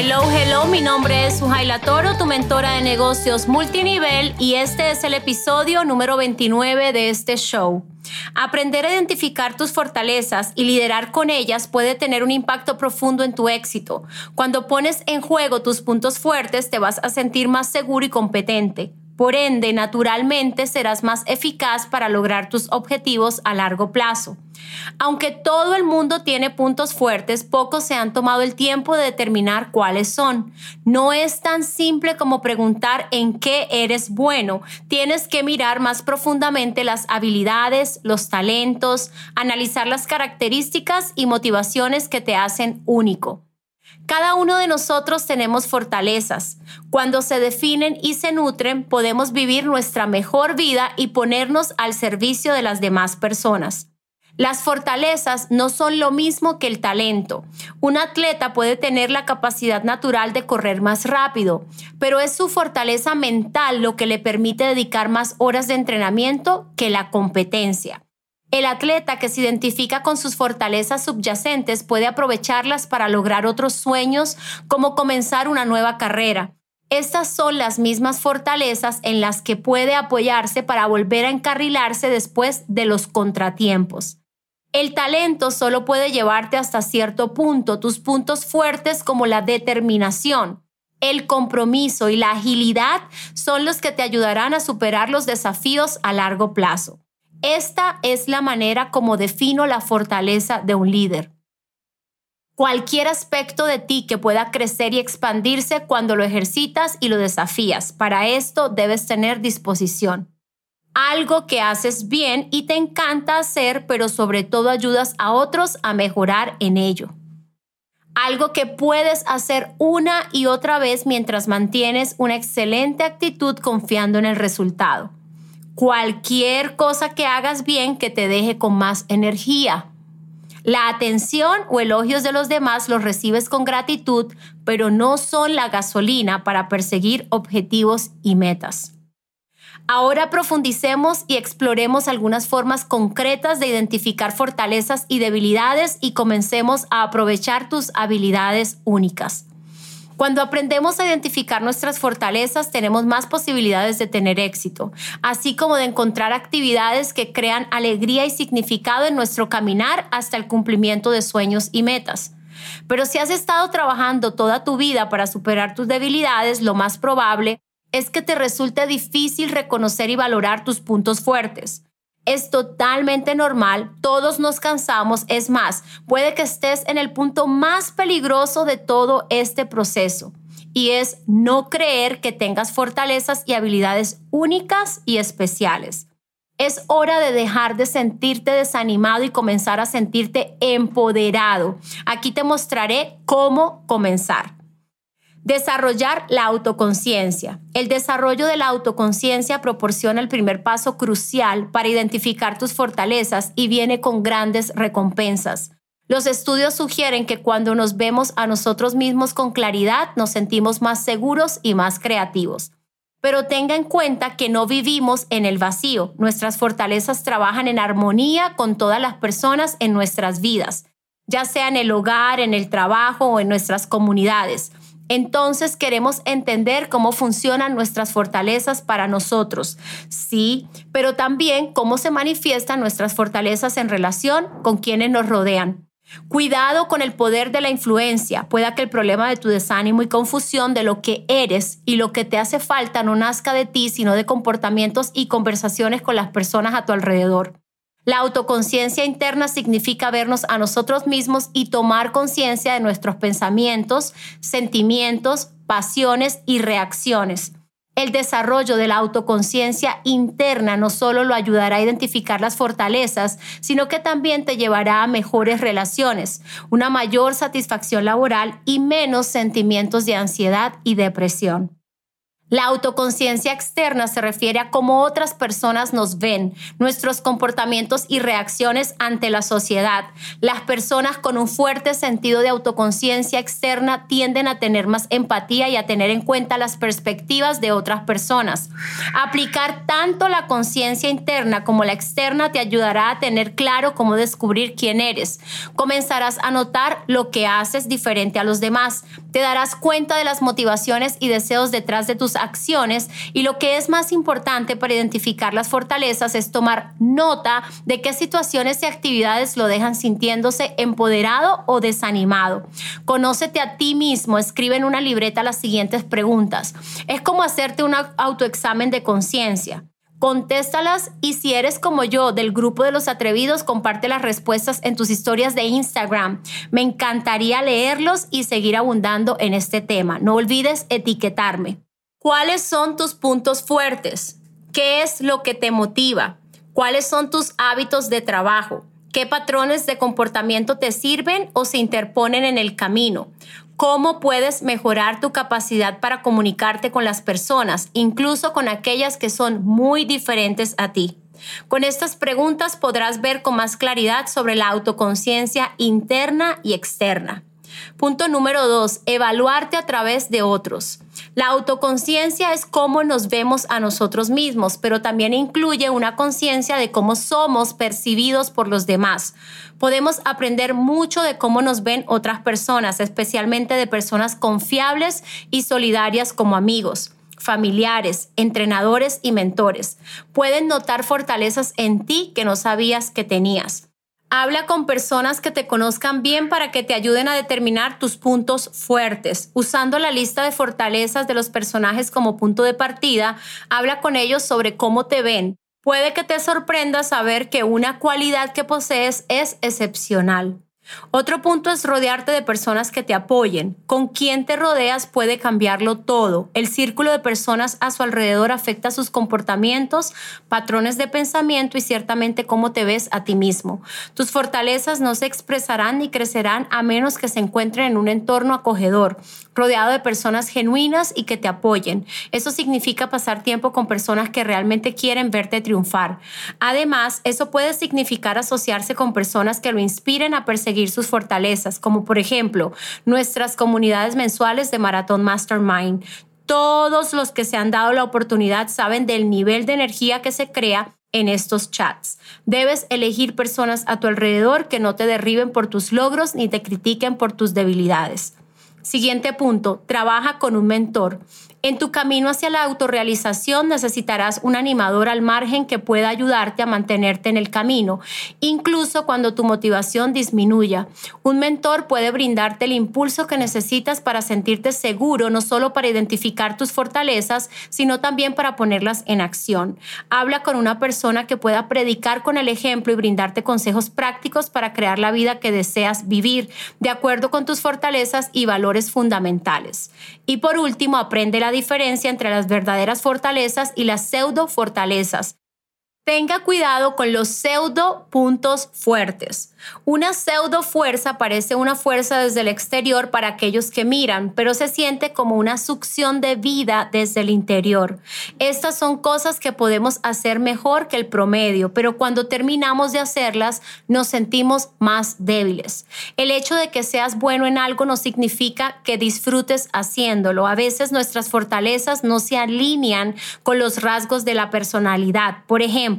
Hello, hello, mi nombre es Sujaila Toro, tu mentora de negocios multinivel y este es el episodio número 29 de este show. Aprender a identificar tus fortalezas y liderar con ellas puede tener un impacto profundo en tu éxito. Cuando pones en juego tus puntos fuertes te vas a sentir más seguro y competente. Por ende, naturalmente serás más eficaz para lograr tus objetivos a largo plazo. Aunque todo el mundo tiene puntos fuertes, pocos se han tomado el tiempo de determinar cuáles son. No es tan simple como preguntar en qué eres bueno. Tienes que mirar más profundamente las habilidades, los talentos, analizar las características y motivaciones que te hacen único. Cada uno de nosotros tenemos fortalezas. Cuando se definen y se nutren, podemos vivir nuestra mejor vida y ponernos al servicio de las demás personas. Las fortalezas no son lo mismo que el talento. Un atleta puede tener la capacidad natural de correr más rápido, pero es su fortaleza mental lo que le permite dedicar más horas de entrenamiento que la competencia. El atleta que se identifica con sus fortalezas subyacentes puede aprovecharlas para lograr otros sueños como comenzar una nueva carrera. Estas son las mismas fortalezas en las que puede apoyarse para volver a encarrilarse después de los contratiempos. El talento solo puede llevarte hasta cierto punto. Tus puntos fuertes como la determinación, el compromiso y la agilidad son los que te ayudarán a superar los desafíos a largo plazo. Esta es la manera como defino la fortaleza de un líder. Cualquier aspecto de ti que pueda crecer y expandirse cuando lo ejercitas y lo desafías. Para esto debes tener disposición. Algo que haces bien y te encanta hacer, pero sobre todo ayudas a otros a mejorar en ello. Algo que puedes hacer una y otra vez mientras mantienes una excelente actitud confiando en el resultado cualquier cosa que hagas bien que te deje con más energía. La atención o elogios de los demás los recibes con gratitud, pero no son la gasolina para perseguir objetivos y metas. Ahora profundicemos y exploremos algunas formas concretas de identificar fortalezas y debilidades y comencemos a aprovechar tus habilidades únicas. Cuando aprendemos a identificar nuestras fortalezas, tenemos más posibilidades de tener éxito, así como de encontrar actividades que crean alegría y significado en nuestro caminar hasta el cumplimiento de sueños y metas. Pero si has estado trabajando toda tu vida para superar tus debilidades, lo más probable es que te resulte difícil reconocer y valorar tus puntos fuertes es totalmente normal, todos nos cansamos, es más, puede que estés en el punto más peligroso de todo este proceso y es no creer que tengas fortalezas y habilidades únicas y especiales. Es hora de dejar de sentirte desanimado y comenzar a sentirte empoderado. Aquí te mostraré cómo comenzar. Desarrollar la autoconciencia. El desarrollo de la autoconciencia proporciona el primer paso crucial para identificar tus fortalezas y viene con grandes recompensas. Los estudios sugieren que cuando nos vemos a nosotros mismos con claridad, nos sentimos más seguros y más creativos. Pero tenga en cuenta que no vivimos en el vacío. Nuestras fortalezas trabajan en armonía con todas las personas en nuestras vidas, ya sea en el hogar, en el trabajo o en nuestras comunidades. Entonces queremos entender cómo funcionan nuestras fortalezas para nosotros, sí, pero también cómo se manifiestan nuestras fortalezas en relación con quienes nos rodean. Cuidado con el poder de la influencia. Pueda que el problema de tu desánimo y confusión de lo que eres y lo que te hace falta no nazca de ti, sino de comportamientos y conversaciones con las personas a tu alrededor. La autoconciencia interna significa vernos a nosotros mismos y tomar conciencia de nuestros pensamientos, sentimientos, pasiones y reacciones. El desarrollo de la autoconciencia interna no solo lo ayudará a identificar las fortalezas, sino que también te llevará a mejores relaciones, una mayor satisfacción laboral y menos sentimientos de ansiedad y depresión. La autoconciencia externa se refiere a cómo otras personas nos ven, nuestros comportamientos y reacciones ante la sociedad. Las personas con un fuerte sentido de autoconciencia externa tienden a tener más empatía y a tener en cuenta las perspectivas de otras personas. Aplicar tanto la conciencia interna como la externa te ayudará a tener claro cómo descubrir quién eres. Comenzarás a notar lo que haces diferente a los demás. Te darás cuenta de las motivaciones y deseos detrás de tus acciones y lo que es más importante para identificar las fortalezas es tomar nota de qué situaciones y actividades lo dejan sintiéndose empoderado o desanimado. Conócete a ti mismo, escribe en una libreta las siguientes preguntas. Es como hacerte un autoexamen de conciencia. Contéstalas y si eres como yo del grupo de los atrevidos, comparte las respuestas en tus historias de Instagram. Me encantaría leerlos y seguir abundando en este tema. No olvides etiquetarme. ¿Cuáles son tus puntos fuertes? ¿Qué es lo que te motiva? ¿Cuáles son tus hábitos de trabajo? ¿Qué patrones de comportamiento te sirven o se interponen en el camino? ¿Cómo puedes mejorar tu capacidad para comunicarte con las personas, incluso con aquellas que son muy diferentes a ti? Con estas preguntas podrás ver con más claridad sobre la autoconciencia interna y externa. Punto número dos, evaluarte a través de otros. La autoconciencia es cómo nos vemos a nosotros mismos, pero también incluye una conciencia de cómo somos percibidos por los demás. Podemos aprender mucho de cómo nos ven otras personas, especialmente de personas confiables y solidarias como amigos familiares, entrenadores y mentores. Pueden notar fortalezas en ti que no sabías que tenías. Habla con personas que te conozcan bien para que te ayuden a determinar tus puntos fuertes. Usando la lista de fortalezas de los personajes como punto de partida, habla con ellos sobre cómo te ven. Puede que te sorprenda saber que una cualidad que posees es excepcional. Otro punto es rodearte de personas que te apoyen. Con quien te rodeas puede cambiarlo todo. El círculo de personas a su alrededor afecta sus comportamientos, patrones de pensamiento y ciertamente cómo te ves a ti mismo. Tus fortalezas no se expresarán ni crecerán a menos que se encuentren en un entorno acogedor, rodeado de personas genuinas y que te apoyen. Eso significa pasar tiempo con personas que realmente quieren verte triunfar. Además, eso puede significar asociarse con personas que lo inspiren a perseguir sus fortalezas, como por ejemplo nuestras comunidades mensuales de Maratón Mastermind. Todos los que se han dado la oportunidad saben del nivel de energía que se crea en estos chats. Debes elegir personas a tu alrededor que no te derriben por tus logros ni te critiquen por tus debilidades. Siguiente punto, trabaja con un mentor. En tu camino hacia la autorrealización necesitarás un animador al margen que pueda ayudarte a mantenerte en el camino, incluso cuando tu motivación disminuya. Un mentor puede brindarte el impulso que necesitas para sentirte seguro, no solo para identificar tus fortalezas, sino también para ponerlas en acción. Habla con una persona que pueda predicar con el ejemplo y brindarte consejos prácticos para crear la vida que deseas vivir, de acuerdo con tus fortalezas y valores fundamentales. Y por último, aprende la diferencia entre las verdaderas fortalezas y las pseudo fortalezas. Tenga cuidado con los pseudo puntos fuertes. Una pseudo fuerza parece una fuerza desde el exterior para aquellos que miran, pero se siente como una succión de vida desde el interior. Estas son cosas que podemos hacer mejor que el promedio, pero cuando terminamos de hacerlas nos sentimos más débiles. El hecho de que seas bueno en algo no significa que disfrutes haciéndolo. A veces nuestras fortalezas no se alinean con los rasgos de la personalidad. Por ejemplo,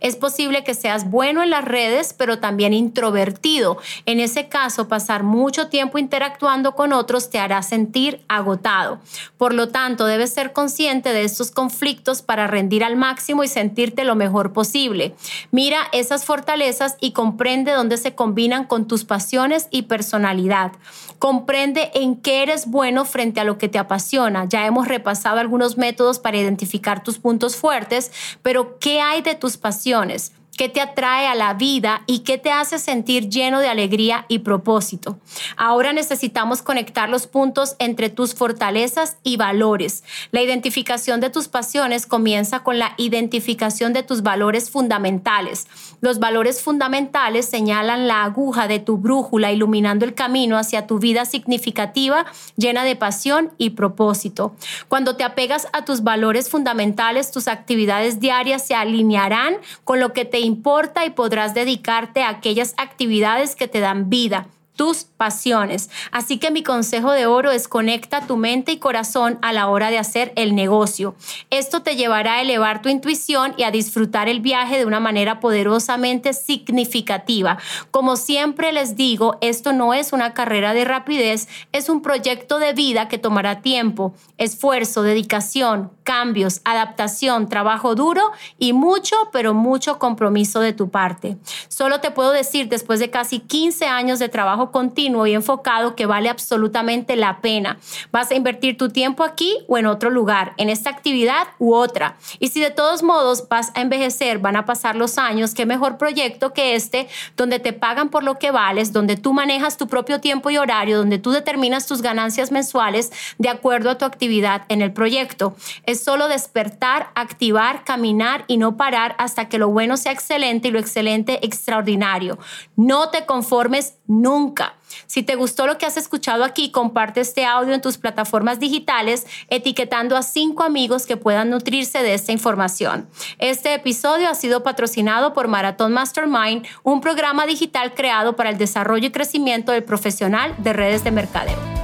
es posible que seas bueno en las redes, pero también introvertido. En ese caso, pasar mucho tiempo interactuando con otros te hará sentir agotado. Por lo tanto, debes ser consciente de estos conflictos para rendir al máximo y sentirte lo mejor posible. Mira esas fortalezas y comprende dónde se combinan con tus pasiones y personalidad. Comprende en qué eres bueno frente a lo que te apasiona. Ya hemos repasado algunos métodos para identificar tus puntos fuertes, pero ¿qué hay de tus pasiones? Qué te atrae a la vida y qué te hace sentir lleno de alegría y propósito. Ahora necesitamos conectar los puntos entre tus fortalezas y valores. La identificación de tus pasiones comienza con la identificación de tus valores fundamentales. Los valores fundamentales señalan la aguja de tu brújula iluminando el camino hacia tu vida significativa llena de pasión y propósito. Cuando te apegas a tus valores fundamentales, tus actividades diarias se alinearán con lo que te importa y podrás dedicarte a aquellas actividades que te dan vida tus pasiones. Así que mi consejo de oro es conecta tu mente y corazón a la hora de hacer el negocio. Esto te llevará a elevar tu intuición y a disfrutar el viaje de una manera poderosamente significativa. Como siempre les digo, esto no es una carrera de rapidez, es un proyecto de vida que tomará tiempo, esfuerzo, dedicación, cambios, adaptación, trabajo duro y mucho, pero mucho compromiso de tu parte. Solo te puedo decir, después de casi 15 años de trabajo continuo y enfocado que vale absolutamente la pena. Vas a invertir tu tiempo aquí o en otro lugar, en esta actividad u otra. Y si de todos modos vas a envejecer, van a pasar los años, qué mejor proyecto que este, donde te pagan por lo que vales, donde tú manejas tu propio tiempo y horario, donde tú determinas tus ganancias mensuales de acuerdo a tu actividad en el proyecto. Es solo despertar, activar, caminar y no parar hasta que lo bueno sea excelente y lo excelente extraordinario. No te conformes nunca si te gustó lo que has escuchado aquí, comparte este audio en tus plataformas digitales etiquetando a cinco amigos que puedan nutrirse de esta información. Este episodio ha sido patrocinado por Marathon Mastermind, un programa digital creado para el desarrollo y crecimiento del profesional de redes de mercadeo.